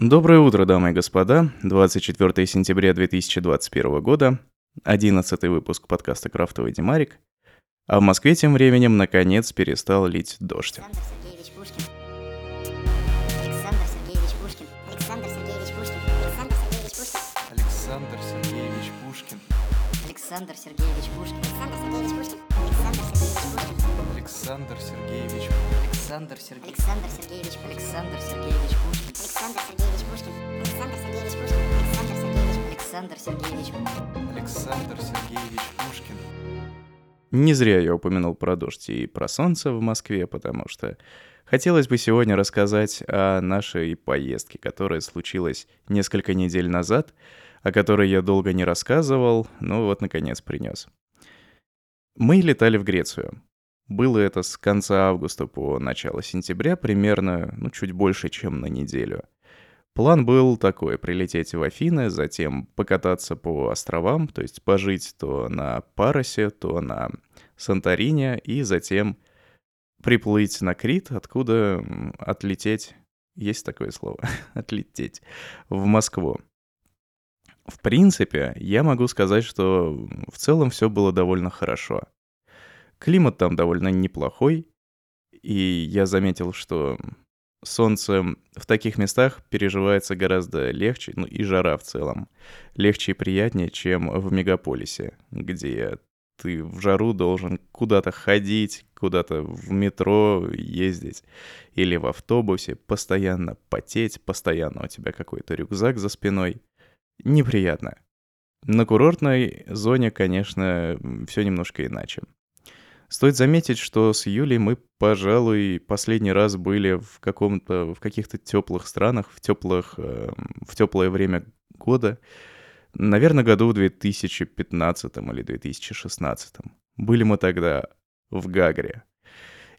Доброе утро, дамы и господа. 24 сентября 2021 года, 11 выпуск подкаста «Крафтовый Димарик». А в Москве тем временем, наконец, перестал лить дождь. Александр Сергеевич Пушкин. Александр Сергеевич Пушкин. Александр Сергеевич Пушкин. Александр Сергеевич Пушкин. Александр Сергеевич. Александр Сергеевич Пушкин. Александр Сергеевич Пушкин. Александр Сергеевич Пушкин. Александр Сергеевич Пушкин. Александр Сергеевич Пушкин. Александр Сергеевич Александр Сергеевич Пушкин. Не зря я упомянул про дождь и про солнце в Москве, потому что хотелось бы сегодня рассказать о нашей поездке, которая случилась несколько недель назад, о которой я долго не рассказывал, но вот наконец принес. Мы летали в Грецию. Было это с конца августа по начало сентября, примерно, ну, чуть больше, чем на неделю. План был такой, прилететь в Афины, затем покататься по островам, то есть пожить то на Паросе, то на Санторине, и затем приплыть на Крит, откуда отлететь, есть такое слово, отлететь, в Москву. В принципе, я могу сказать, что в целом все было довольно хорошо. Климат там довольно неплохой, и я заметил, что солнце в таких местах переживается гораздо легче, ну и жара в целом, легче и приятнее, чем в мегаполисе, где ты в жару должен куда-то ходить, куда-то в метро ездить или в автобусе, постоянно потеть, постоянно у тебя какой-то рюкзак за спиной. Неприятно. На курортной зоне, конечно, все немножко иначе. Стоит заметить, что с Юлей мы, пожалуй, последний раз были в каком-то, в каких-то теплых странах, в теплых, эм, в теплое время года. Наверное, году в 2015 или 2016. Были мы тогда в Гагре.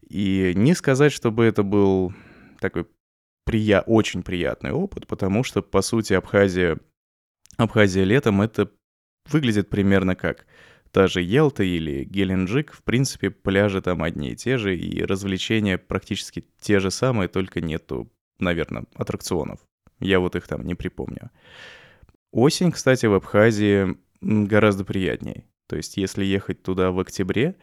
И не сказать, чтобы это был такой прия... очень приятный опыт, потому что, по сути, Абхазия, Абхазия летом это выглядит примерно как та же Ялта или Геленджик, в принципе, пляжи там одни и те же, и развлечения практически те же самые, только нету, наверное, аттракционов. Я вот их там не припомню. Осень, кстати, в Абхазии гораздо приятнее. То есть, если ехать туда в октябре,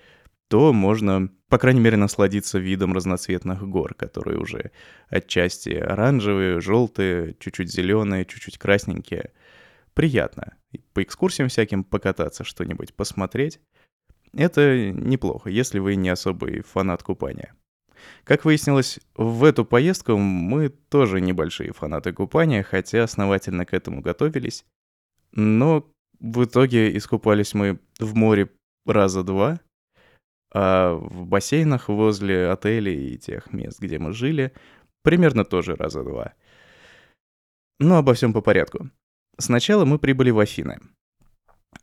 то можно, по крайней мере, насладиться видом разноцветных гор, которые уже отчасти оранжевые, желтые, чуть-чуть зеленые, чуть-чуть красненькие. Приятно. По экскурсиям всяким покататься, что-нибудь посмотреть. Это неплохо, если вы не особый фанат купания. Как выяснилось, в эту поездку мы тоже небольшие фанаты купания, хотя основательно к этому готовились. Но в итоге искупались мы в море раза два, а в бассейнах возле отелей и тех мест, где мы жили, примерно тоже раза два. Но обо всем по порядку. Сначала мы прибыли в Афины.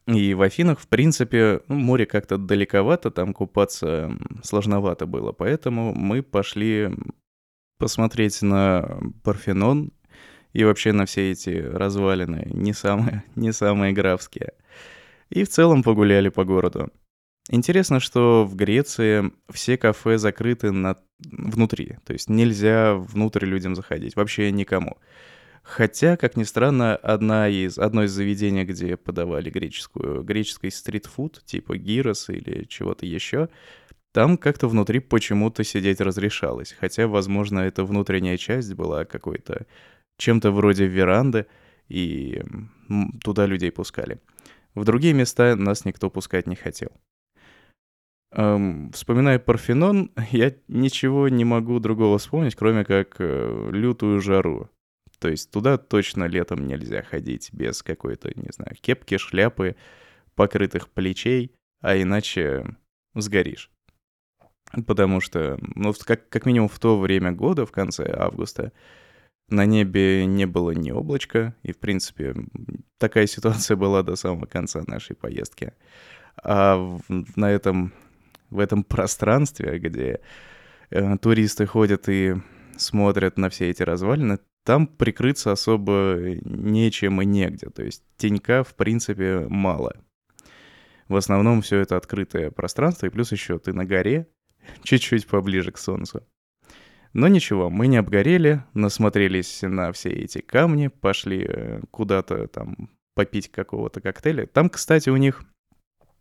И в Афинах, в принципе, ну, море как-то далековато, там купаться сложновато было. Поэтому мы пошли посмотреть на Парфенон и вообще на все эти развалины, не самые, не самые графские. И в целом погуляли по городу. Интересно, что в Греции все кафе закрыты на... внутри, то есть нельзя внутрь людям заходить, вообще никому. Хотя, как ни странно, одна из, одно из заведений, где подавали греческую, греческий стритфуд, типа гирос или чего-то еще, там как-то внутри почему-то сидеть разрешалось. Хотя, возможно, эта внутренняя часть была какой-то чем-то вроде веранды, и туда людей пускали. В другие места нас никто пускать не хотел. Эм, вспоминая Парфенон, я ничего не могу другого вспомнить, кроме как э, лютую жару. То есть туда точно летом нельзя ходить без какой-то, не знаю, кепки, шляпы, покрытых плечей, а иначе сгоришь. Потому что, ну, как, как минимум в то время года, в конце августа, на небе не было ни облачка, и, в принципе, такая ситуация была до самого конца нашей поездки. А в- на этом, в этом пространстве, где э, туристы ходят и смотрят на все эти развалины, там прикрыться особо нечем и негде. То есть тенька, в принципе, мало. В основном все это открытое пространство, и плюс еще ты на горе, чуть-чуть поближе к солнцу. Но ничего, мы не обгорели, насмотрелись на все эти камни, пошли э, куда-то там попить какого-то коктейля. Там, кстати, у них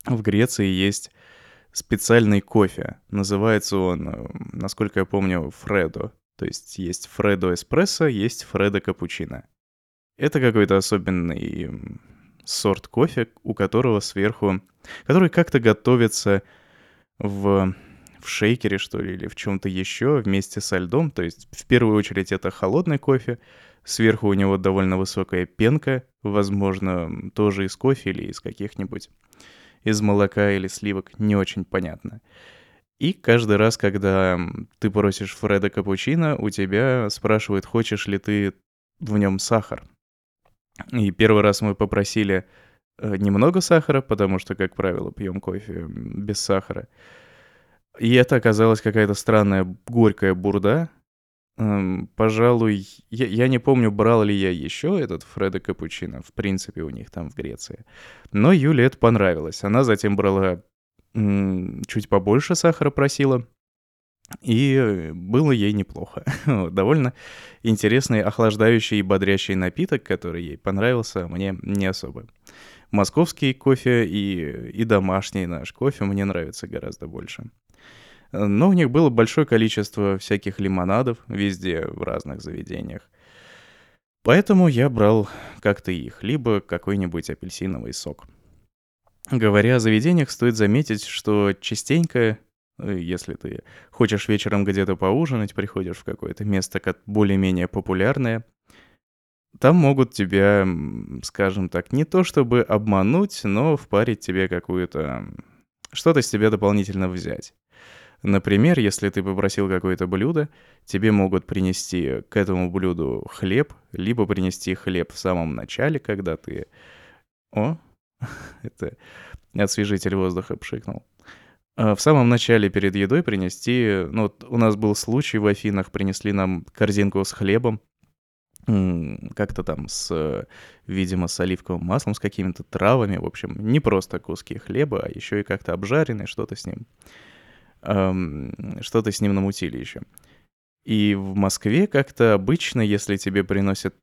в Греции есть специальный кофе. Называется он, э, насколько я помню, Фредо. То есть есть Фредо эспрессо, есть Фредо капучино. Это какой-то особенный сорт кофе, у которого сверху... Который как-то готовится в, в шейкере, что ли, или в чем-то еще вместе со льдом. То есть в первую очередь это холодный кофе. Сверху у него довольно высокая пенка, возможно, тоже из кофе или из каких-нибудь из молока или сливок, не очень понятно. И каждый раз, когда ты просишь Фреда капучино, у тебя спрашивают, хочешь ли ты в нем сахар. И первый раз мы попросили э, немного сахара, потому что, как правило, пьем кофе без сахара. И это оказалась какая-то странная горькая бурда. Эм, пожалуй, я, я не помню, брал ли я еще этот Фреда Капучино, в принципе, у них там в Греции. Но Юле это понравилось. Она затем брала чуть побольше сахара просила. И было ей неплохо. Довольно интересный, охлаждающий и бодрящий напиток, который ей понравился, мне не особо. Московский кофе и, и домашний наш кофе мне нравится гораздо больше. Но у них было большое количество всяких лимонадов везде, в разных заведениях. Поэтому я брал как-то их, либо какой-нибудь апельсиновый сок. Говоря о заведениях, стоит заметить, что частенько Э, если ты хочешь вечером где-то поужинать, приходишь в какое-то место как более-менее популярное, там могут тебя, скажем так, не то чтобы обмануть, но впарить тебе какую-то... что-то с тебя дополнительно взять. Например, если ты попросил какое-то блюдо, тебе могут принести к этому блюду хлеб, либо принести хлеб в самом начале, когда ты... О, это освежитель воздуха пшикнул. А, в самом начале перед едой принести, ну, вот у нас был случай в Афинах, принесли нам корзинку с хлебом, как-то там с, видимо, с оливковым маслом, с какими-то травами, в общем, не просто куски хлеба, а еще и как-то обжаренные, что-то с ним, что-то с ним намутили еще. И в Москве как-то обычно, если тебе приносят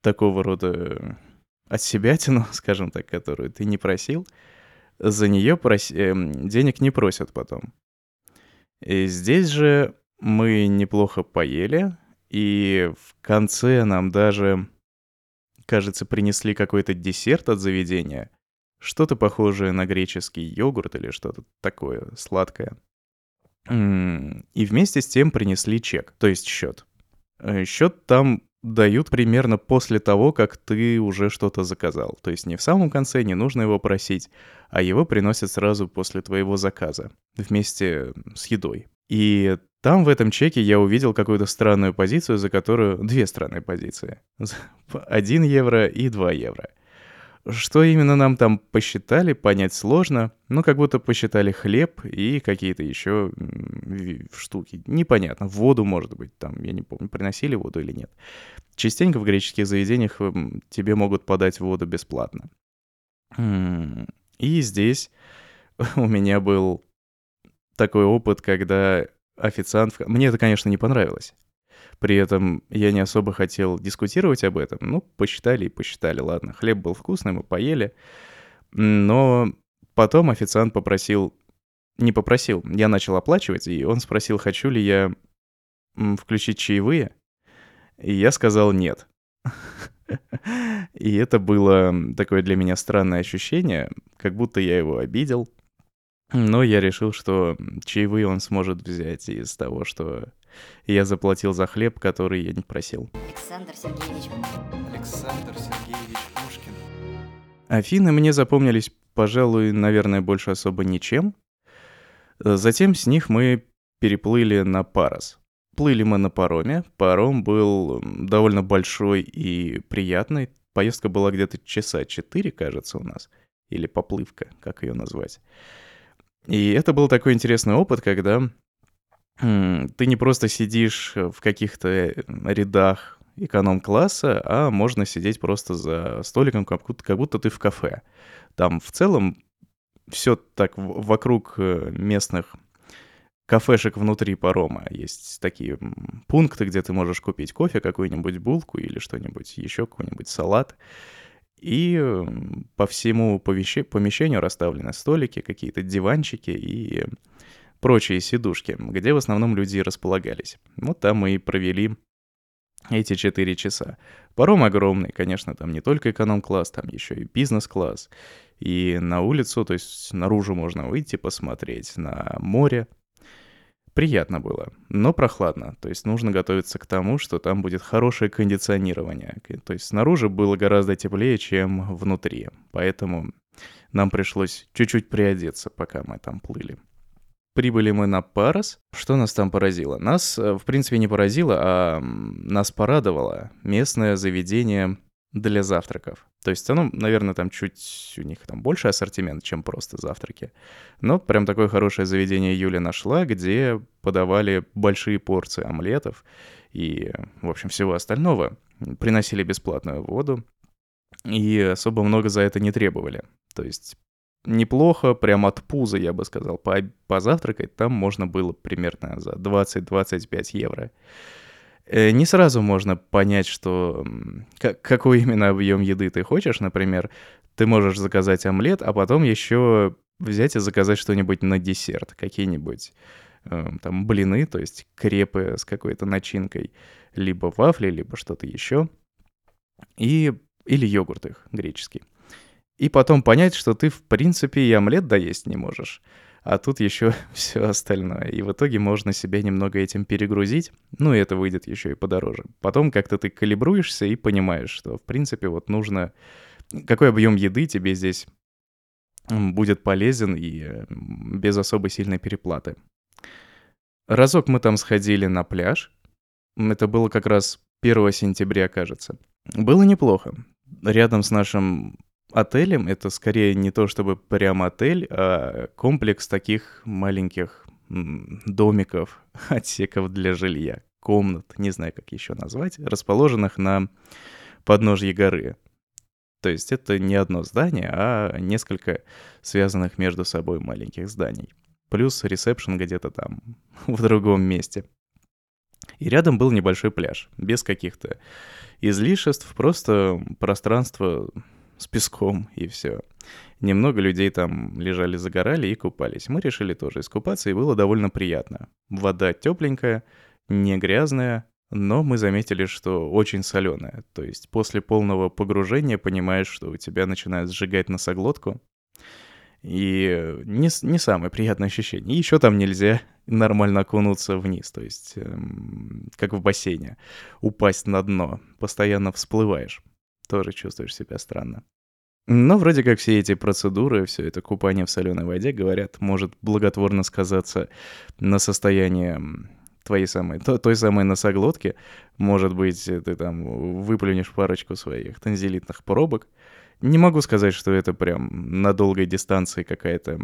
такого рода от себя тяну, скажем так, которую ты не просил, за нее прос... Эм, денег не просят потом. И здесь же мы неплохо поели, и в конце нам даже, кажется, принесли какой-то десерт от заведения. Что-то похожее на греческий йогурт или что-то такое сладкое. И вместе с тем принесли чек, то есть счет. Э, счет там дают примерно после того, как ты уже что-то заказал. То есть не в самом конце, не нужно его просить, а его приносят сразу после твоего заказа, вместе с едой. И там в этом чеке я увидел какую-то странную позицию, за которую... Две странные позиции. 1 евро и 2 евро. Что именно нам там посчитали, понять сложно, но как будто посчитали хлеб и какие-то еще штуки. Непонятно, воду, может быть, там, я не помню, приносили воду или нет. Частенько в греческих заведениях эм, тебе могут подать воду бесплатно. И здесь у меня был такой опыт, когда официант... Мне это, конечно, не понравилось. При этом я не особо хотел дискутировать об этом. Ну, посчитали и посчитали, ладно. Хлеб был вкусный, мы поели. Но потом официант попросил... Не попросил, я начал оплачивать, и он спросил, хочу ли я включить чаевые. И я сказал нет. И это было такое для меня странное ощущение, как будто я его обидел. Но я решил, что чаевые он сможет взять из того, что я заплатил за хлеб, который я не просил. Александр Сергеевич. Александр Сергеевич Пушкин. Афины мне запомнились, пожалуй, наверное, больше особо ничем. Затем с них мы переплыли на Парос. Плыли мы на пароме. Паром был довольно большой и приятный. Поездка была где-то часа четыре, кажется, у нас. Или поплывка, как ее назвать. И это был такой интересный опыт, когда ты не просто сидишь в каких-то э, рядах эконом-класса, а можно сидеть просто за столиком, как будто, как будто ты в кафе. Там в целом все так вокруг э, местных кафешек внутри парома. Есть такие пункты, где ты можешь купить кофе, какую-нибудь булку или что-нибудь еще, какой-нибудь салат. И по всему помещению расставлены столики, какие-то диванчики и прочие сидушки, где в основном люди располагались. Вот там мы и провели эти четыре часа. Паром огромный, конечно, там не только эконом-класс, там еще и бизнес-класс. И на улицу, то есть наружу можно выйти посмотреть, на море. Приятно было, но прохладно. То есть нужно готовиться к тому, что там будет хорошее кондиционирование. То есть снаружи было гораздо теплее, чем внутри. Поэтому нам пришлось чуть-чуть приодеться, пока мы там плыли. Прибыли мы на Парос. Что нас там поразило? Нас, э, в принципе, не поразило, а нас порадовало местное заведение для завтраков. То есть оно, наверное, там чуть у них там больше ассортимент, чем просто завтраки. Но прям такое хорошее заведение Юля нашла, где подавали большие порции омлетов и, в общем, всего остального. Приносили бесплатную воду и особо много за это не требовали. То есть неплохо, прям от пуза, я бы сказал, по позавтракать там можно было примерно за 20-25 евро. Э, не сразу можно понять, что какой именно объем еды ты хочешь. Например, ты можешь заказать омлет, а потом еще взять и заказать что-нибудь на десерт, какие-нибудь э, там блины, то есть крепы с какой-то начинкой, либо вафли, либо что-то еще, и или йогурт их греческий. И потом понять, что ты, в принципе, и омлет доесть не можешь. А тут еще все остальное. И в итоге можно себя немного этим перегрузить. Ну, и это выйдет еще и подороже. Потом как-то ты калибруешься и понимаешь, что, в принципе, вот нужно... Какой объем еды тебе здесь будет полезен и без особо сильной переплаты. Разок мы там сходили на пляж. Это было как раз 1 сентября, кажется. Было неплохо. Рядом с нашим отелем это скорее не то чтобы прям отель, а комплекс таких маленьких домиков, отсеков для жилья, комнат, не знаю, как еще назвать, расположенных на подножье горы. То есть это не одно здание, а несколько связанных между собой маленьких зданий. Плюс ресепшн где-то там, в другом месте. И рядом был небольшой пляж, без каких-то излишеств, просто пространство с песком и все. Немного людей там лежали, загорали и купались. Мы решили тоже искупаться, и было довольно приятно. Вода тепленькая, не грязная, но мы заметили, что очень соленая. То есть после полного погружения понимаешь, что у тебя начинает сжигать носоглотку. И не, не самое приятное ощущение. Еще там нельзя нормально окунуться вниз, то есть эм, как в бассейне, упасть на дно, постоянно всплываешь тоже чувствуешь себя странно. Но вроде как все эти процедуры, все это купание в соленой воде, говорят, может благотворно сказаться на состоянии твоей самой, то, той самой носоглотки. Может быть, ты там выплюнешь парочку своих танзелитных пробок. Не могу сказать, что это прям на долгой дистанции какая-то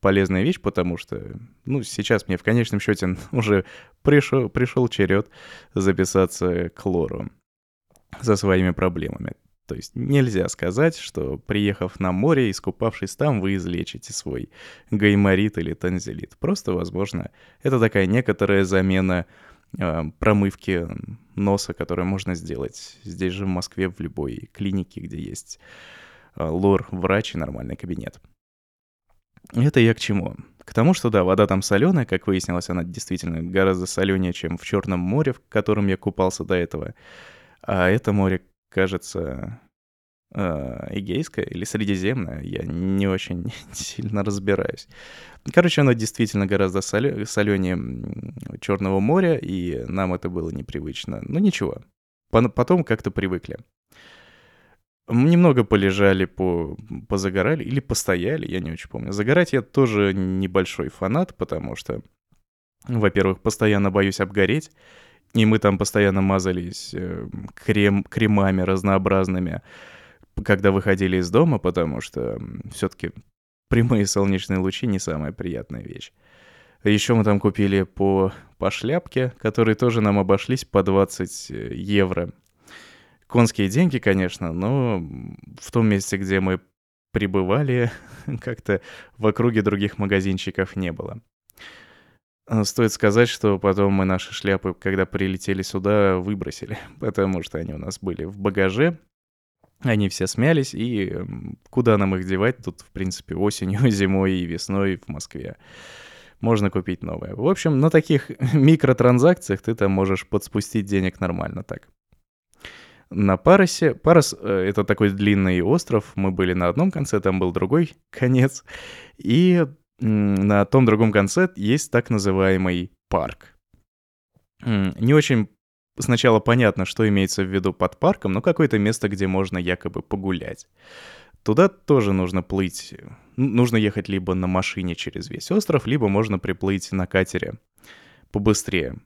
полезная вещь, потому что, ну, сейчас мне в конечном счете уже пришел, пришел черед записаться к лору со своими проблемами. То есть нельзя сказать, что приехав на море и искупавшись там, вы излечите свой гайморит или танзелит. Просто, возможно, это такая некоторая замена э, промывки носа, которую можно сделать здесь же в Москве в любой клинике, где есть э, лор-врач и нормальный кабинет. Это я к чему? К тому, что да, вода там соленая, как выяснилось, она действительно гораздо соленее, чем в Черном море, в котором я купался до этого. А это море, кажется, э, Эгейское или Средиземное, я не очень сильно разбираюсь. Короче, оно действительно гораздо соленее Черного моря, и нам это было непривычно. Но ничего, потом как-то привыкли. Немного полежали, по, позагорали или постояли, я не очень помню. Загорать я тоже небольшой фанат, потому что, во-первых, постоянно боюсь обгореть, и мы там постоянно мазались э, крем, кремами разнообразными, когда выходили из дома, потому что все-таки прямые солнечные лучи не самая приятная вещь. Еще мы там купили по, по шляпке, которые тоже нам обошлись по 20 э, евро. Конские деньги, конечно, но в том месте, где мы пребывали, как-то в округе других магазинчиков не было. Э, Стоит сказать, что потом мы наши шляпы, когда прилетели сюда, выбросили, потому что они у нас были в багаже, они все смялись, и куда нам их девать тут, в принципе, осенью, зимой и весной в Москве. Можно купить новое. В общем, на таких микротранзакциях ты там можешь подспустить денег нормально так. На Паросе, Парос э, — это такой длинный остров, мы были на одном конце, там был другой конец, и на том другом конце есть так называемый парк. Не очень сначала понятно, что имеется в виду под парком, но какое-то место, где можно якобы погулять. Туда тоже нужно плыть. Нужно ехать либо на машине через весь остров, либо можно приплыть на катере побыстрее.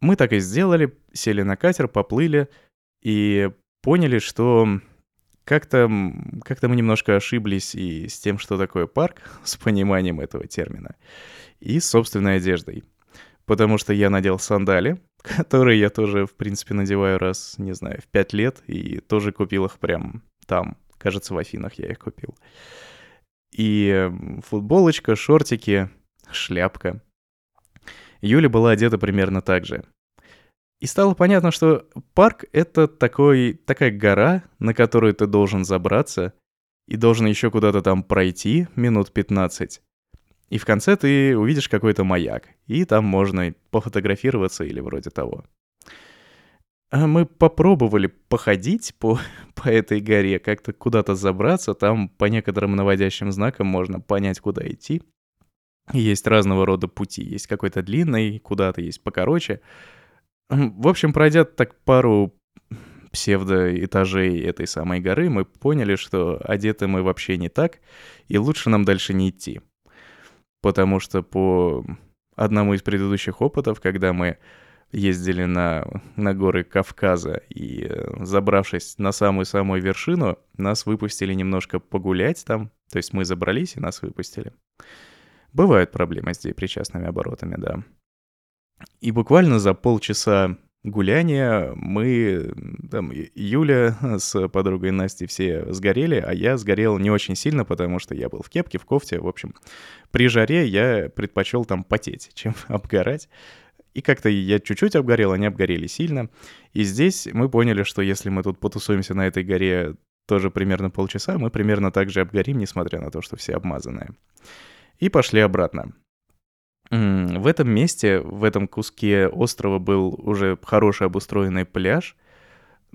Мы так и сделали, сели на катер, поплыли и поняли, что как-то как мы немножко ошиблись и с тем, что такое парк, с пониманием этого термина, и с собственной одеждой. Потому что я надел сандали, которые я тоже, в принципе, надеваю раз, не знаю, в пять лет, и тоже купил их прям там. Кажется, в Афинах я их купил. И футболочка, шортики, шляпка. Юля была одета примерно так же. И стало понятно, что парк — это такой, такая гора, на которую ты должен забраться, и должен еще куда-то там пройти минут 15. И в конце ты увидишь какой-то маяк, и там можно пофотографироваться или вроде того. А мы попробовали походить по, по этой горе, как-то куда-то забраться, там по некоторым наводящим знакам можно понять, куда идти. Есть разного рода пути, есть какой-то длинный, куда-то есть покороче. В общем, пройдя так пару псевдоэтажей этой самой горы, мы поняли, что одеты мы вообще не так, и лучше нам дальше не идти. Потому что по одному из предыдущих опытов, когда мы ездили на, на горы Кавказа и, э, забравшись на самую-самую вершину, нас выпустили немножко погулять там, то есть мы забрались и нас выпустили. Бывают проблемы с депричастными оборотами, да. И буквально за полчаса гуляния мы, там, Юля с подругой Настей все сгорели, а я сгорел не очень сильно, потому что я был в кепке, в кофте, в общем. При жаре я предпочел там потеть, чем обгорать. И как-то я чуть-чуть обгорел, они обгорели сильно. И здесь мы поняли, что если мы тут потусуемся на этой горе тоже примерно полчаса, мы примерно так же обгорим, несмотря на то, что все обмазанные. И пошли обратно. В этом месте, в этом куске острова был уже хороший обустроенный пляж,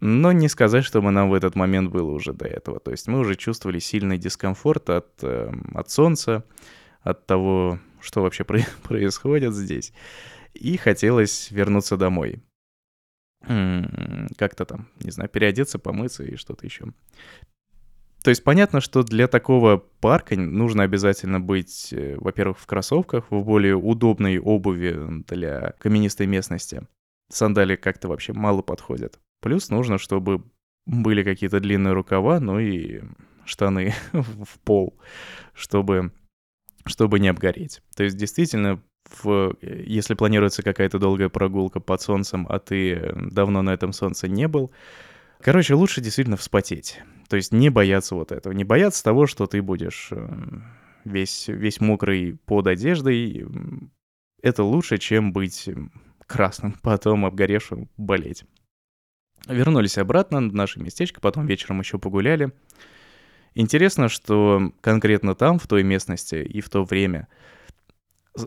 но не сказать, чтобы нам в этот момент было уже до этого. То есть мы уже чувствовали сильный дискомфорт от, эм, от солнца, от того, что вообще про- происходит здесь. И хотелось вернуться домой. Как-то там, не знаю, переодеться, помыться и что-то еще. То есть понятно, что для такого парка нужно обязательно быть, э, во-первых, в кроссовках, в более удобной обуви для каменистой местности. Сандали как-то вообще мало подходят. Плюс нужно, чтобы были какие-то длинные рукава, ну и штаны в пол, чтобы, чтобы не обгореть. То есть действительно, в, э, если планируется какая-то долгая прогулка под солнцем, а ты э, давно на этом солнце не был, короче, лучше действительно вспотеть. То есть не бояться вот этого, не бояться того, что ты будешь э, весь, весь мокрый под одеждой. Это лучше, чем быть красным, потом обгоревшим, болеть. Вернулись обратно в наше местечко, потом вечером еще погуляли. Интересно, что конкретно там, в той местности и в то время,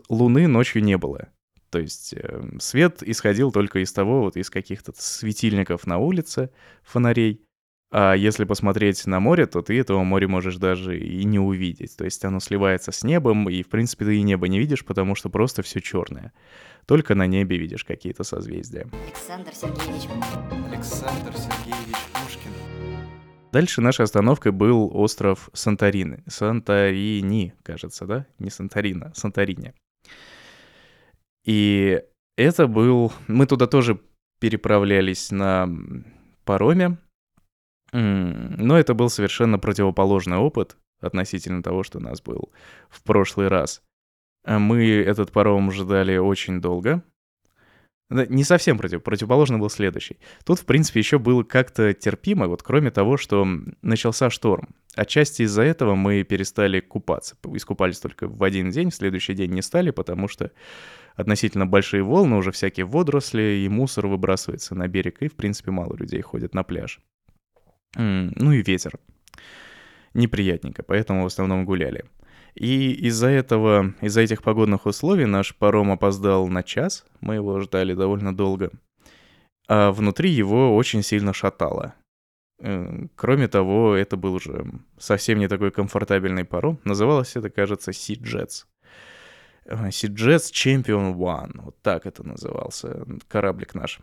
луны ночью не было. То есть э, свет исходил только из того, вот из каких-то светильников на улице, фонарей. А если посмотреть на море, то ты этого моря можешь даже и не увидеть. То есть оно сливается с небом, и в принципе ты и небо не видишь, потому что просто все черное. Только на небе видишь какие-то созвездия. Александр Сергеевич Александр Сергеевич Пушкин. Дальше нашей остановкой был остров Санторины. Санторини, кажется, да? Не Санторина, Санторини. И это был... Мы туда тоже переправлялись на пароме, но это был совершенно противоположный опыт относительно того, что у нас был в прошлый раз. А Мы этот паром ждали очень долго. Не совсем против, противоположный был следующий. Тут, в принципе, еще было как-то терпимо, вот кроме того, что начался шторм. Отчасти из-за этого мы перестали купаться. Искупались только в один день, в следующий день не стали, потому что относительно большие волны, уже всякие водоросли и мусор выбрасывается на берег, и, в принципе, мало людей ходят на пляж. Ну и ветер. Неприятненько, поэтому в основном гуляли. И из-за этого, из-за этих погодных условий наш паром опоздал на час, мы его ждали довольно долго, а внутри его очень сильно шатало. Э, Кроме того, это был уже совсем не такой комфортабельный паром. Называлось это, кажется, Sea Jets. Э, Sea Jets Champion One. Вот так это назывался кораблик наш.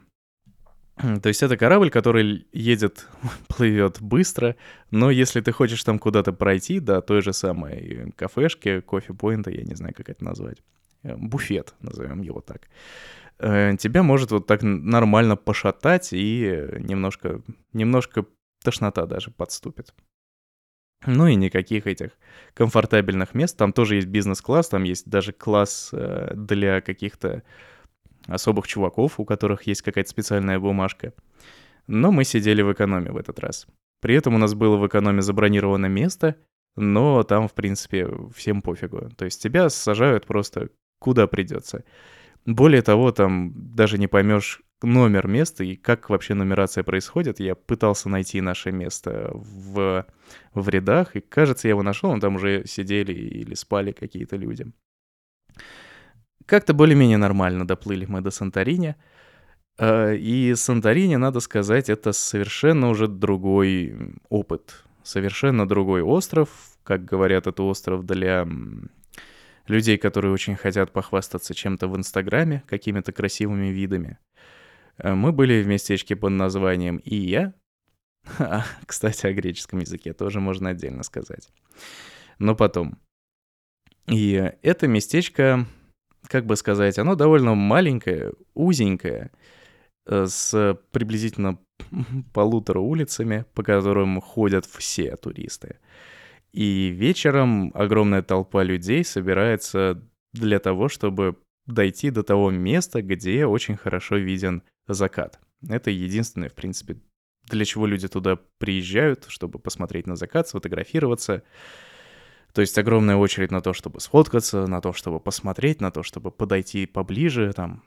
То есть это корабль, который едет, плывет быстро, но если ты хочешь там куда-то пройти, до той же самой кафешки, кофе-поинта, я не знаю, как это назвать, э, буфет, назовем его так, э, тебя может вот так нормально пошатать и немножко, немножко тошнота даже подступит. Ну и никаких этих комфортабельных мест. Там тоже есть бизнес-класс, там есть даже класс э, для каких-то особых чуваков, у которых есть какая-то специальная бумажка. Но мы сидели в экономе в этот раз. При этом у нас было в экономе забронировано место, но там, в принципе, всем пофигу. То есть тебя сажают просто куда придется. Более того, там даже не поймешь номер места и как вообще нумерация происходит. Я пытался найти наше место в, в рядах, и кажется, я его нашел, но там уже сидели или спали какие-то люди. Как-то более-менее нормально доплыли мы до Санторини. Э, И Санторини, надо сказать, это совершенно уже другой опыт. Совершенно другой остров. Как говорят, это остров для людей, которые очень хотят похвастаться чем-то в Инстаграме, какими-то красивыми видами. Э, Мы были в местечке под названием Ия. Кстати, о греческом языке тоже можно отдельно сказать. Но потом. И это местечко, как бы сказать, оно довольно маленькое, узенькое, э, с приблизительно полутора улицами, по которым ходят все туристы. И вечером огромная толпа людей собирается для того, чтобы дойти до того места, где очень хорошо виден закат. Это единственное, в принципе, для чего люди туда приезжают, чтобы посмотреть на закат, сфотографироваться. То есть огромная очередь на то, чтобы сфоткаться, на то, чтобы посмотреть, на то, чтобы подойти поближе. Там.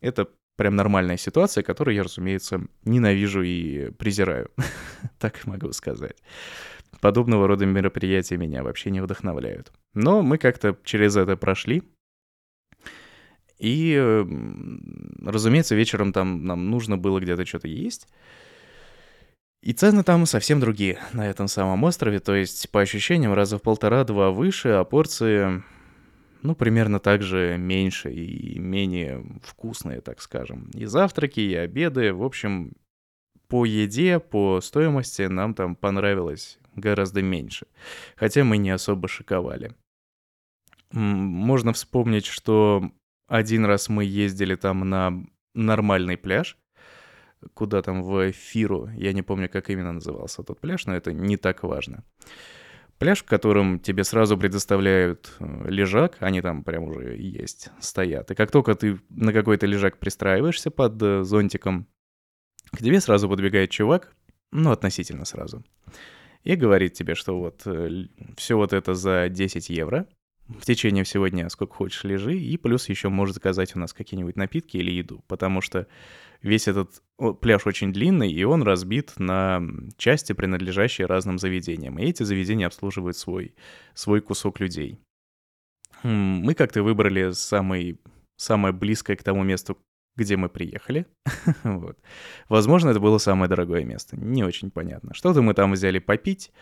Это прям нормальная ситуация, которую я, разумеется, ненавижу и презираю. так могу сказать. Подобного рода мероприятия меня вообще не вдохновляют. Но мы как-то через это прошли. И, разумеется, вечером там нам нужно было где-то что-то есть. И цены там совсем другие на этом самом острове, то есть по ощущениям раза в полтора-два выше, а порции, ну, примерно так же меньше и менее вкусные, так скажем. И завтраки, и обеды, в общем, по еде, по стоимости нам там понравилось гораздо меньше, хотя мы не особо шиковали. Можно вспомнить, что один раз мы ездили там на нормальный пляж, куда там в Фиру, я не помню, как именно назывался тот пляж, но это не так важно. Пляж, в котором тебе сразу предоставляют э, лежак, они там прям уже есть, стоят. И как только ты на какой-то лежак пристраиваешься под э, зонтиком, к тебе сразу подбегает чувак, ну, относительно сразу, и говорит тебе, что вот все вот это за 10 евро, в течение всего дня, сколько хочешь, лежи, и плюс еще можешь заказать у нас какие-нибудь напитки или еду, потому что весь этот пляж очень длинный, и он разбит на части, принадлежащие разным заведениям, и эти заведения обслуживают свой, свой кусок людей. Мы как-то выбрали самый, самое близкое к тому месту, где мы приехали. вот. Возможно, это было самое дорогое место. Не очень понятно. Что-то мы там взяли попить.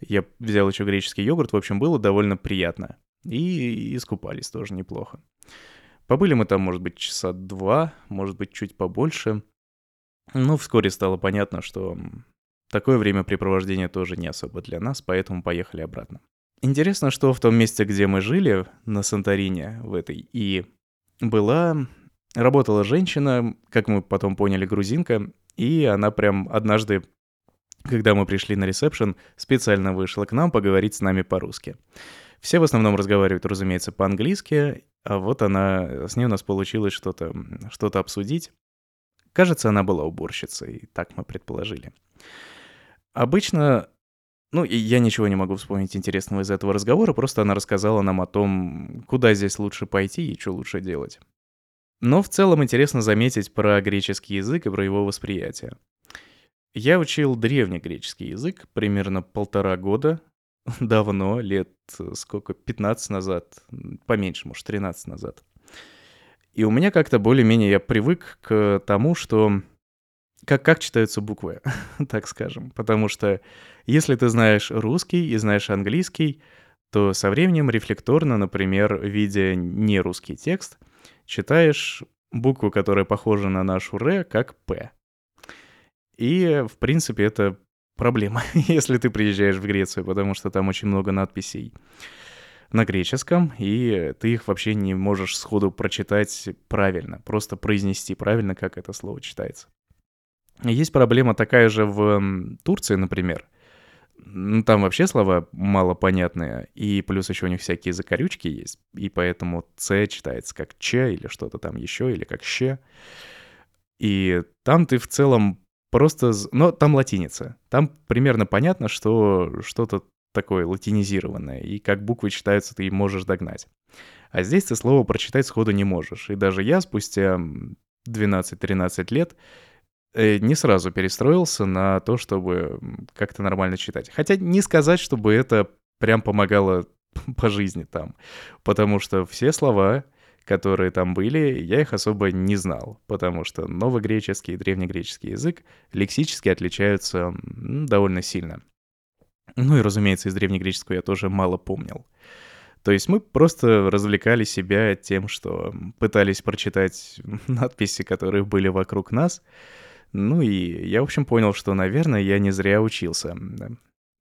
Я взял еще греческий йогурт. В общем, было довольно приятно. И искупались тоже неплохо. Побыли мы там, может быть, часа два, может быть, чуть побольше. Ну, вскоре стало понятно, что такое времяпрепровождение тоже не особо для нас, поэтому поехали обратно. Интересно, что в том месте, где мы жили, на Санторине, в этой, и была... Работала женщина, как мы потом поняли, грузинка, и она прям однажды, когда мы пришли на ресепшн, специально вышла к нам поговорить с нами по-русски. Все в основном разговаривают, разумеется, по-английски, А вот она, с ней у нас получилось что-то что обсудить. Кажется, она была уборщицей, так мы предположили. Обычно, ну, и я ничего не могу вспомнить интересного из этого разговора, просто она рассказала нам о том, куда здесь лучше пойти и что лучше делать. Но в целом интересно заметить про греческий язык и про его восприятие. Я учил древнегреческий язык примерно полтора года, давно, лет э, сколько, 15 назад, поменьше, может, 13 назад. И у меня как-то более-менее я привык к тому, что как, как читаются буквы, так скажем. Потому что если ты знаешь русский и знаешь английский, то со временем рефлекторно, например, видя нерусский текст, читаешь букву, которая похожа на нашу «р», как «п». И, в принципе, это проблема, если ты приезжаешь в Грецию, потому что там очень много надписей на греческом, и ты их вообще не можешь сходу прочитать правильно, просто произнести правильно, как это слово читается. Есть проблема такая же в Турции, например. Ну, там вообще слова мало понятные, и плюс еще у них всякие закорючки есть, и поэтому «ц» читается как «ч» или что-то там еще, или как «щ». И там ты в целом просто... Но там латиница. Там примерно понятно, что что-то такое латинизированное, и как буквы читаются, ты можешь догнать. А здесь ты слово прочитать сходу не можешь. И даже я спустя 12-13 лет э, не сразу перестроился на то, чтобы как-то нормально читать. Хотя не сказать, чтобы это прям помогало по жизни там. Потому что все слова которые там были, я их особо не знал, потому что новогреческий и древнегреческий язык лексически отличаются довольно сильно. Ну и, разумеется, из древнегреческого я тоже мало помнил. То есть мы просто развлекали себя тем, что пытались прочитать надписи, которые были вокруг нас. Ну и я, в общем, понял, что, наверное, я не зря учился.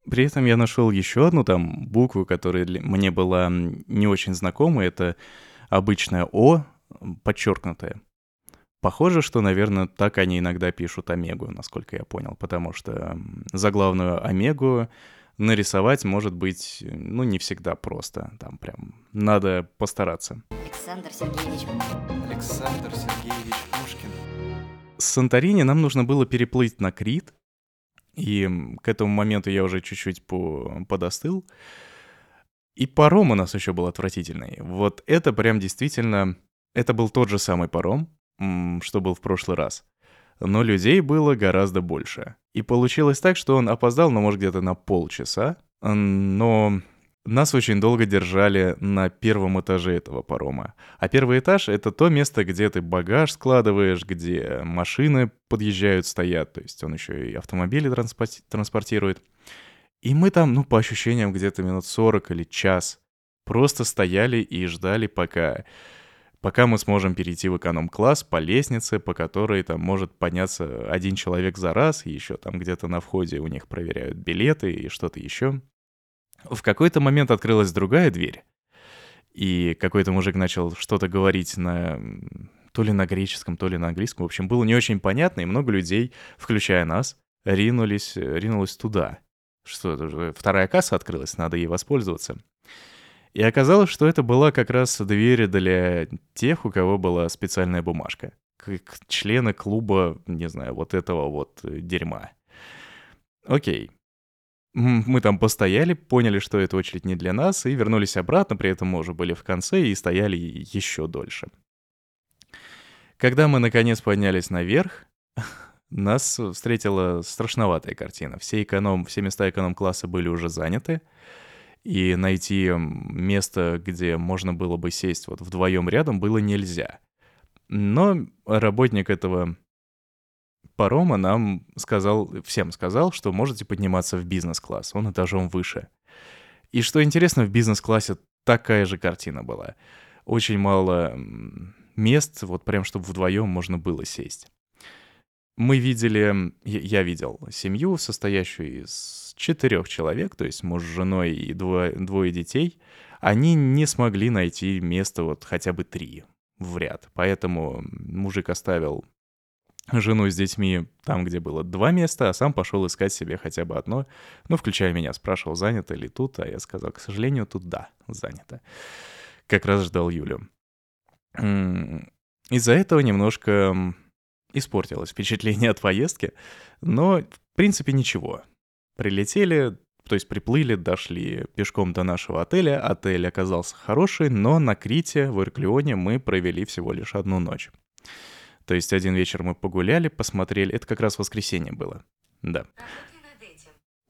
При этом я нашел еще одну там букву, которая мне была не очень знакома. Это обычное «о» подчеркнутое. Похоже, что, наверное, так они иногда пишут омегу, насколько я понял, потому что заглавную омегу нарисовать может быть, ну, не всегда просто. Там прям надо постараться. Александр Сергеевич. Александр Сергеевич Пушкин. С Санторини нам нужно было переплыть на Крит, и к этому моменту я уже чуть-чуть по подостыл. И паром у нас еще был отвратительный. Вот это прям действительно... Это был тот же самый паром, что был в прошлый раз. Но людей было гораздо больше. И получилось так, что он опоздал, ну, может, где-то на полчаса. Но нас очень долго держали на первом этаже этого парома. А первый этаж — это то место, где ты багаж складываешь, где машины подъезжают, стоят. То есть он еще и автомобили транспортирует. И мы там, ну, по ощущениям, где-то минут 40 или час просто стояли и ждали, пока, пока мы сможем перейти в эконом-класс по лестнице, по которой там может подняться один человек за раз, и еще там где-то на входе у них проверяют билеты и что-то еще. В какой-то момент открылась другая дверь, и какой-то мужик начал что-то говорить на то ли на греческом, то ли на английском. В общем, было не очень понятно, и много людей, включая нас, ринулись, ринулось туда — что вторая касса открылась, надо ей воспользоваться. И оказалось, что это была как раз дверь для тех, у кого была специальная бумажка. Как члены клуба, не знаю, вот этого вот дерьма. Окей. Мы там постояли, поняли, что эта очередь не для нас, и вернулись обратно, при этом мы уже были в конце и стояли еще дольше. Когда мы наконец поднялись наверх, нас встретила страшноватая картина. Все, эконом, все места эконом-класса были уже заняты, и найти место, где можно было бы сесть вот вдвоем рядом, было нельзя. Но работник этого парома нам сказал, всем сказал, что можете подниматься в бизнес-класс, он этажом выше. И что интересно, в бизнес-классе такая же картина была. Очень мало мест, вот прям чтобы вдвоем можно было сесть. Мы видели, я видел семью, состоящую из четырех человек, то есть муж с женой и двое, двое детей. Они не смогли найти место вот хотя бы три в ряд. Поэтому мужик оставил жену с детьми там, где было два места, а сам пошел искать себе хотя бы одно. Ну, включая меня, спрашивал, занято ли тут, а я сказал, к сожалению, тут да, занято. Как раз ждал Юлю. Из-за этого немножко испортилось впечатление от поездки, но в принципе ничего. Прилетели, то есть приплыли, дошли пешком до нашего отеля. Отель оказался хороший, но на Крите, в Ирклионе, мы провели всего лишь одну ночь. То есть один вечер мы погуляли, посмотрели. Это как раз воскресенье было. Да.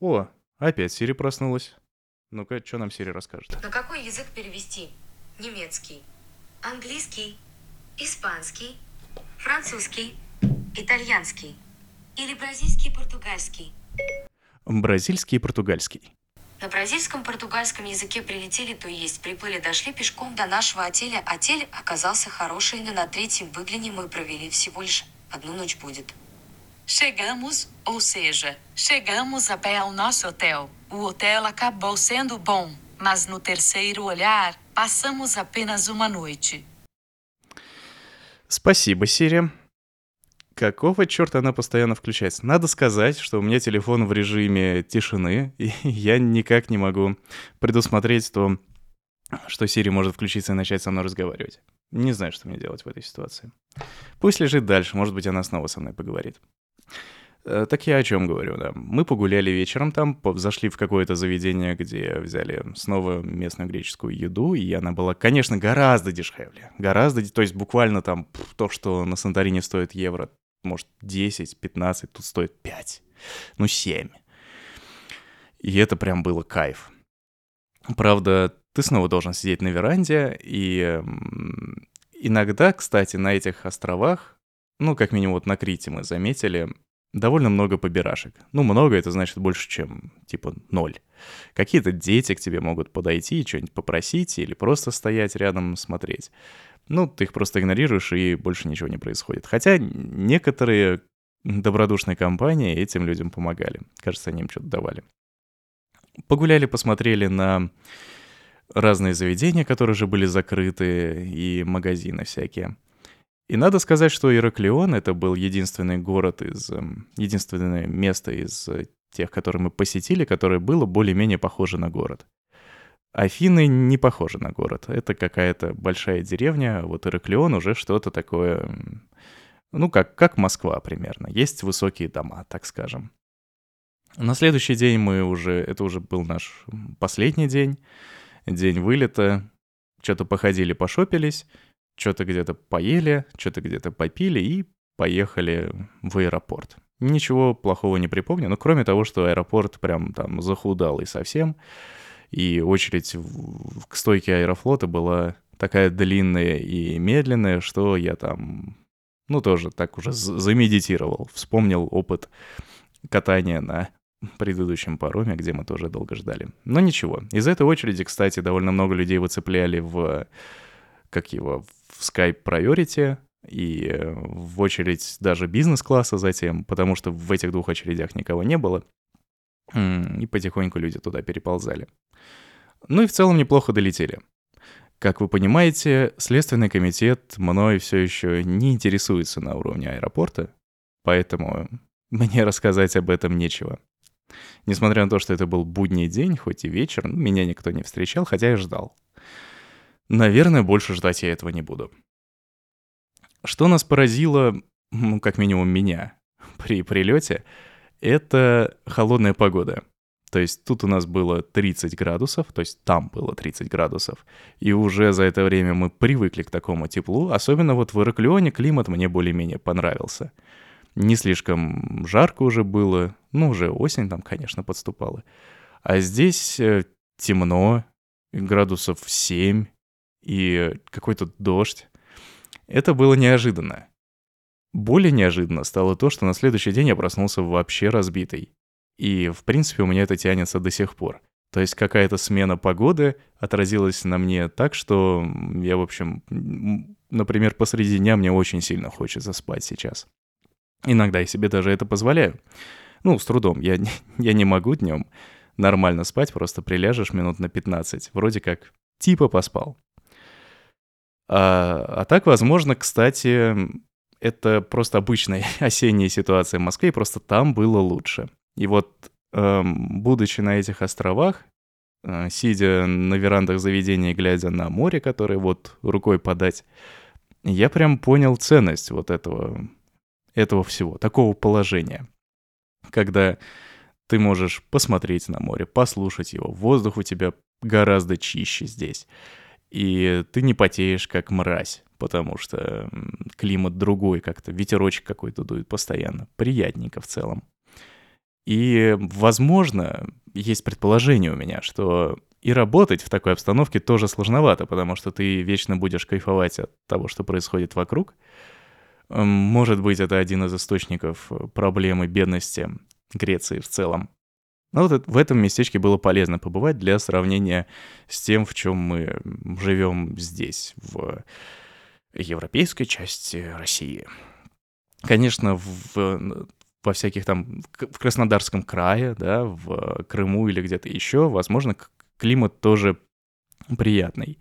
О, опять Сири проснулась. Ну-ка, что нам Сири расскажет? На какой язык перевести? Немецкий, английский, испанский, французский, итальянский или бразильский португальский? Бразильский и португальский. На бразильском португальском языке прилетели, то есть приплыли, дошли пешком до нашего отеля. Отель оказался хороший, но на третьем выгляне мы провели всего лишь одну ночь будет. Chegamos, ou seja, chegamos a pé ao nosso hotel. O hotel acabou sendo bom, mas no terceiro olhar, passamos apenas uma noite. Спасибо, Сири. Какого черта она постоянно включается? Надо сказать, что у меня телефон в режиме тишины, и я никак не могу предусмотреть то, что Сири может включиться и начать со мной разговаривать. Не знаю, что мне делать в этой ситуации. Пусть лежит дальше, может быть, она снова со мной поговорит. Э, Так я о чем говорю, да. Мы погуляли вечером там, зашли в какое-то заведение, где взяли снова местную греческую еду, и она была, конечно, гораздо дешевле. Гораздо, то есть буквально там то, что на Санторине стоит евро, может, 10-15, тут стоит 5, ну 7. И это прям было кайф. Правда, ты снова должен сидеть на веранде, и иногда, кстати, на этих островах, ну, как минимум вот на Крите мы заметили, довольно много побирашек. Ну, много это значит больше, чем, типа, ноль. Какие-то дети к тебе могут подойти и что-нибудь попросить или просто стоять рядом смотреть. Ну, ты их просто игнорируешь, и больше ничего не происходит. Хотя некоторые добродушные компании этим людям помогали. Кажется, они им что-то давали. Погуляли, посмотрели на разные заведения, которые уже были закрыты, и магазины всякие. И надо сказать, что Ираклион — это был единственный город из... эм, Единственное место из э, тех, которые мы посетили, которое было более-менее похоже на город. Афины не похожи на город. Это какая-то большая деревня, вот Ираклион уже что-то такое... Ну, как, как Москва примерно. Есть высокие дома, так скажем. На следующий день мы уже... Это уже был наш последний день. День вылета. Что-то походили, пошопились что-то где-то поели, что-то где-то попили и поехали в аэропорт. Ничего плохого не припомню, но кроме того, что аэропорт прям там захудалый совсем, и очередь к стойке аэрофлота была такая длинная и медленная, что я там, ну, тоже так уже замедитировал, вспомнил опыт катания на предыдущем пароме, где мы тоже долго ждали. Но ничего. Из этой очереди, кстати, довольно много людей выцепляли в как его, в Skype Priority и в очередь даже бизнес-класса затем, потому что в этих двух очередях никого не было. И потихоньку люди туда переползали. Ну и в целом неплохо долетели. Как вы понимаете, Следственный комитет мной все еще не интересуется на уровне аэропорта, поэтому мне рассказать об этом нечего. Несмотря на то, что это был будний день, хоть и вечер, ну, меня никто не встречал, хотя я ждал. Наверное, больше ждать я этого не буду. Что нас поразило, ну, как минимум меня, при прилете, это холодная погода. То есть тут у нас было 30 градусов, то есть там было 30 градусов. И уже за это время мы привыкли к такому теплу. Особенно вот в Ираклионе климат мне более-менее понравился. Не слишком жарко уже было. Ну, уже осень там, конечно, подступала. А здесь э, темно, градусов 7, и какой-то дождь. Это было неожиданно. Более неожиданно стало то, что на следующий день я проснулся вообще разбитый. И, в принципе, у меня это тянется до сих пор. То есть какая-то смена погоды отразилась на мне так, что я, в общем, например, посреди дня мне очень сильно хочется спать сейчас. Иногда я себе даже это позволяю. Ну, с трудом. Я, я не могу днем нормально спать, просто приляжешь минут на 15. Вроде как типа поспал. А, а так, возможно, кстати, это просто обычная осенняя ситуация в Москве, просто там было лучше. И вот, эм, будучи на этих островах, э, сидя на верандах заведения, глядя на море, которое вот рукой подать, я прям понял ценность вот этого, этого всего, такого положения. Когда ты можешь посмотреть на море, послушать его, воздух у тебя гораздо чище здесь. И ты не потеешь как мразь, потому что климат другой как-то, ветерочек какой-то дует постоянно. Приятненько в целом. И, возможно, есть предположение у меня, что и работать в такой обстановке тоже сложновато, потому что ты вечно будешь кайфовать от того, что происходит вокруг. Может быть, это один из источников проблемы бедности Греции в целом. Но вот в этом местечке было полезно побывать для сравнения с тем, в чем мы живем здесь, в европейской части России. Конечно, в, во всяких там, в Краснодарском крае, да, в Крыму или где-то еще, возможно, климат тоже приятный.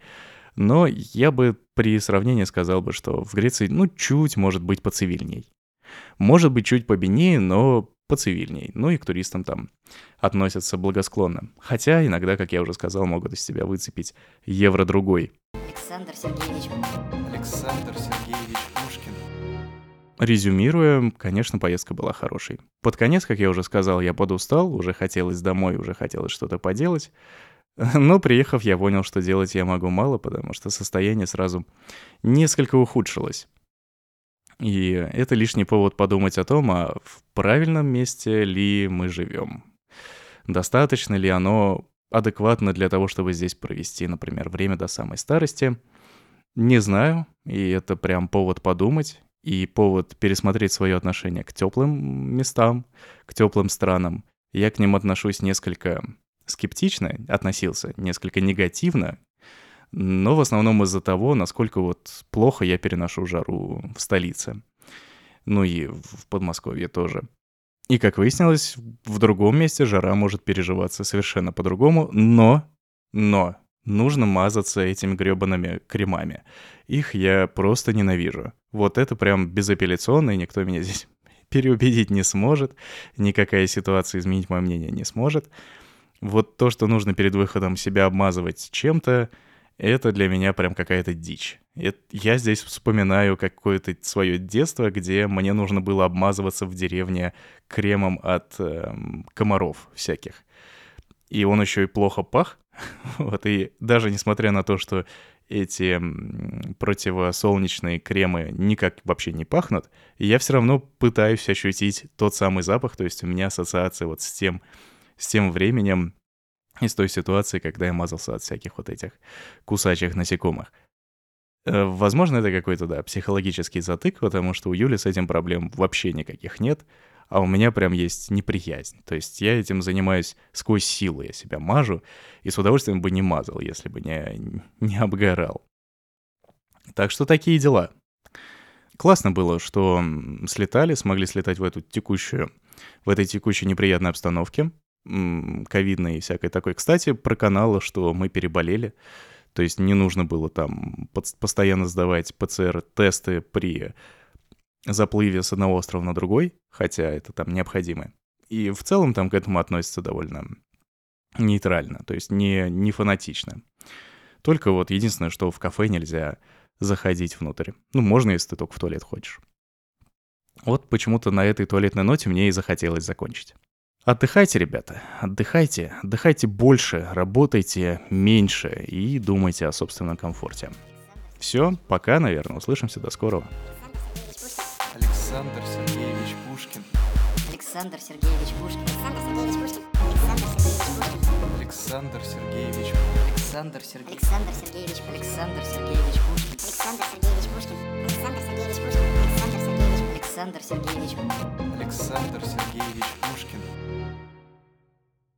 Но я бы при сравнении сказал бы, что в Греции, ну, чуть, может быть, поцивильней. Может быть, чуть победнее, но поцивильней. Ну и к туристам там относятся благосклонно. Хотя иногда, как я уже сказал, могут из себя выцепить евро другой. Александр Сергеевич. Александр Сергеевич Пушкин. Резюмируя, конечно, поездка была хорошей. Под конец, как я уже сказал, я подустал, уже хотелось домой, уже хотелось что-то поделать. Но приехав, я понял, что делать я могу мало, потому что состояние сразу несколько ухудшилось. И это лишний повод подумать о том, а в правильном месте ли мы живем. Достаточно ли оно адекватно для того, чтобы здесь провести, например, время до самой старости? Не знаю, и это прям повод подумать, и повод пересмотреть свое отношение к теплым местам, к теплым странам. Я к ним отношусь несколько скептично, относился несколько негативно, но в основном из-за того, насколько вот плохо я переношу жару в столице. Ну и в Подмосковье тоже. И, как выяснилось, в другом месте жара может переживаться совершенно по-другому, но, но, нужно мазаться этими гребаными кремами. Их я просто ненавижу. Вот это прям безапелляционно, и никто меня здесь переубедить не сможет, никакая ситуация изменить мое мнение не сможет. Вот то, что нужно перед выходом себя обмазывать чем-то, это для меня прям какая-то дичь. Я здесь вспоминаю какое-то свое детство, где мне нужно было обмазываться в деревне кремом от э, комаров всяких. И он еще и плохо пах. вот, и даже несмотря на то, что эти противосолнечные кремы никак вообще не пахнут, я все равно пытаюсь ощутить тот самый запах, то есть у меня ассоциация вот с тем, с тем временем, из той ситуации, когда я мазался от всяких вот этих кусачих насекомых. Э, возможно, это какой-то, да, психологический затык, потому что у Юли с этим проблем вообще никаких нет, а у меня прям есть неприязнь. То есть я этим занимаюсь сквозь силу, я себя мажу, и с удовольствием бы не мазал, если бы не, не обгорал. Так что такие дела. Классно было, что слетали, смогли слетать в эту текущую, в этой текущей неприятной обстановке ковидной и всякой такой. Кстати, про каналы, что мы переболели. То есть не нужно было там постоянно сдавать ПЦР-тесты при заплыве с одного острова на другой, хотя это там необходимо. И в целом там к этому относятся довольно нейтрально, то есть не, не фанатично. Только вот единственное, что в кафе нельзя заходить внутрь. Ну, можно, если ты только в туалет хочешь. Вот почему-то на этой туалетной ноте мне и захотелось закончить. Отдыхайте, ребята, отдыхайте, отдыхайте больше, работайте меньше и думайте о собственном комфорте. Все, пока, наверное, услышимся, до скорого. Александр Сергеевич Пушкин. Александр Сергеевич Пушкин. Александр Сергеевич Александр Сергеевич. Пушкин. Александр Сергеевич. Александр Сергеевич Александр Сергеевич Пушкин. Александр Сергеевич Пушкин. Александр Сергеевич Пушкин. Александр Сергеевич Пушкин. Александр Сергеевич Александр Сергеевич Пушкин.